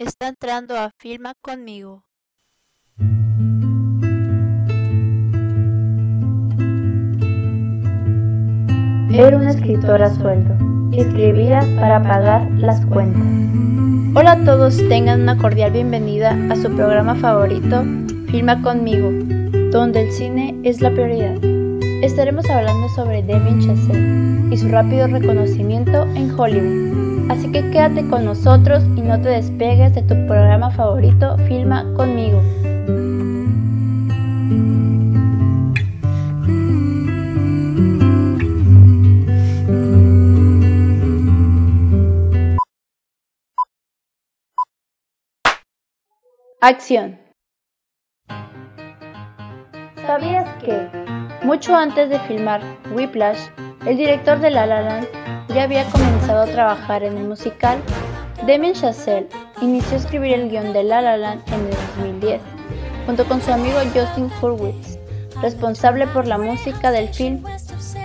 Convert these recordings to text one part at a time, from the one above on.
está entrando a Filma conmigo. Era una escritora sueldo y escribía para pagar las cuentas. Hola a todos, tengan una cordial bienvenida a su programa favorito, Filma conmigo, donde el cine es la prioridad. Estaremos hablando sobre Damien Chazelle y su rápido reconocimiento en Hollywood. Así que quédate con nosotros y no te despegues de tu programa favorito, Filma conmigo. Acción. ¿Sabías que, mucho antes de filmar Whiplash, el director de La La Land ya había comenzado a trabajar en el musical? Damien Chazelle inició a escribir el guion de La La Land en el 2010, junto con su amigo Justin Hurwitz, responsable por la música del film.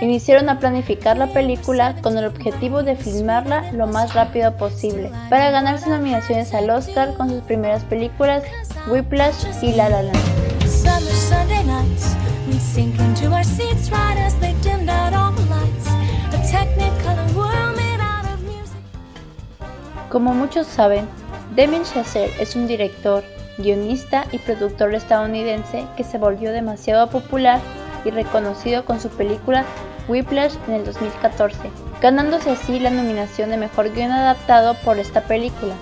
Iniciaron a planificar la película con el objetivo de filmarla lo más rápido posible, para ganarse nominaciones al Oscar con sus primeras películas Whiplash y La La Land. Como muchos saben, Damien Chazelle es un director, guionista y productor estadounidense que se volvió demasiado popular y reconocido con su película Whiplash en el 2014, ganándose así la nominación de Mejor Guion Adaptado por esta película.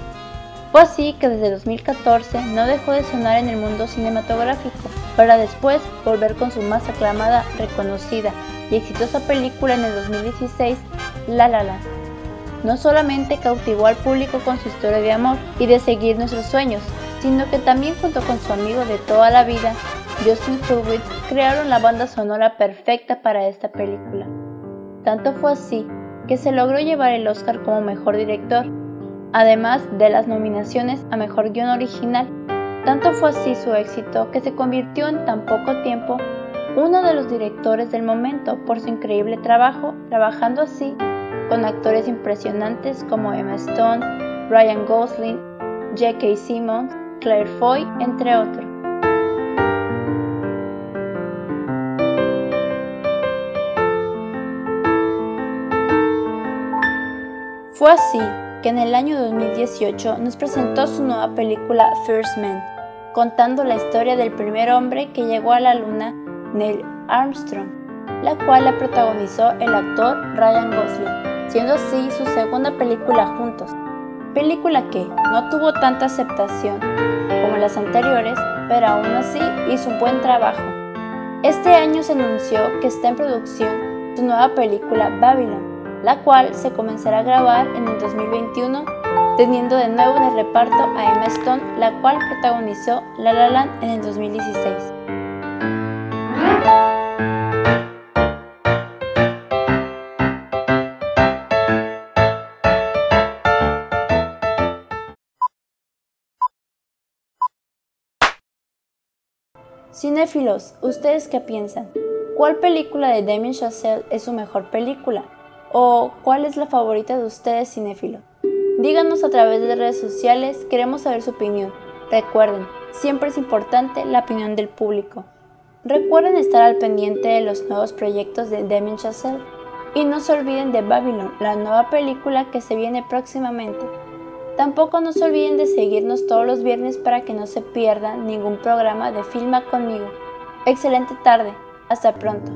Fue así que desde 2014 no dejó de sonar en el mundo cinematográfico, para después volver con su más aclamada, reconocida y exitosa película en el 2016, La La Land. No solamente cautivó al público con su historia de amor y de seguir nuestros sueños, sino que también junto con su amigo de toda la vida, Justin Hurwitz, crearon la banda sonora perfecta para esta película. Tanto fue así que se logró llevar el Oscar como mejor director, además de las nominaciones a mejor guion original. Tanto fue así su éxito que se convirtió en tan poco tiempo uno de los directores del momento por su increíble trabajo, trabajando así con actores impresionantes como Emma Stone, Ryan Gosling, J.K. Simmons, Claire Foy, entre otros. Fue así que en el año 2018 nos presentó su nueva película First Man, contando la historia del primer hombre que llegó a la luna, Neil Armstrong, la cual la protagonizó el actor Ryan Gosling, siendo así su segunda película juntos. Película que no tuvo tanta aceptación como las anteriores, pero aún así hizo un buen trabajo. Este año se anunció que está en producción su nueva película Babylon, la cual se comenzará a grabar en el 2021, teniendo de nuevo en el reparto a Emma Stone, la cual protagonizó La La Land en el 2016. Cinéfilos, ¿ustedes qué piensan? ¿Cuál película de Damien Chazelle es su mejor película? ¿O cuál es la favorita de ustedes, cinéfilo? Díganos a través de redes sociales, queremos saber su opinión. Recuerden, siempre es importante la opinión del público. Recuerden estar al pendiente de los nuevos proyectos de Damien Chazelle y no se olviden de Babylon, la nueva película que se viene próximamente. Tampoco no se olviden de seguirnos todos los viernes para que no se pierdan ningún programa de Filma conmigo. Excelente tarde, hasta pronto.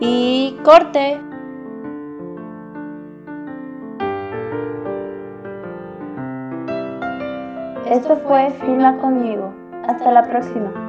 Y corte. Esto fue Filma conmigo. Hasta la próxima.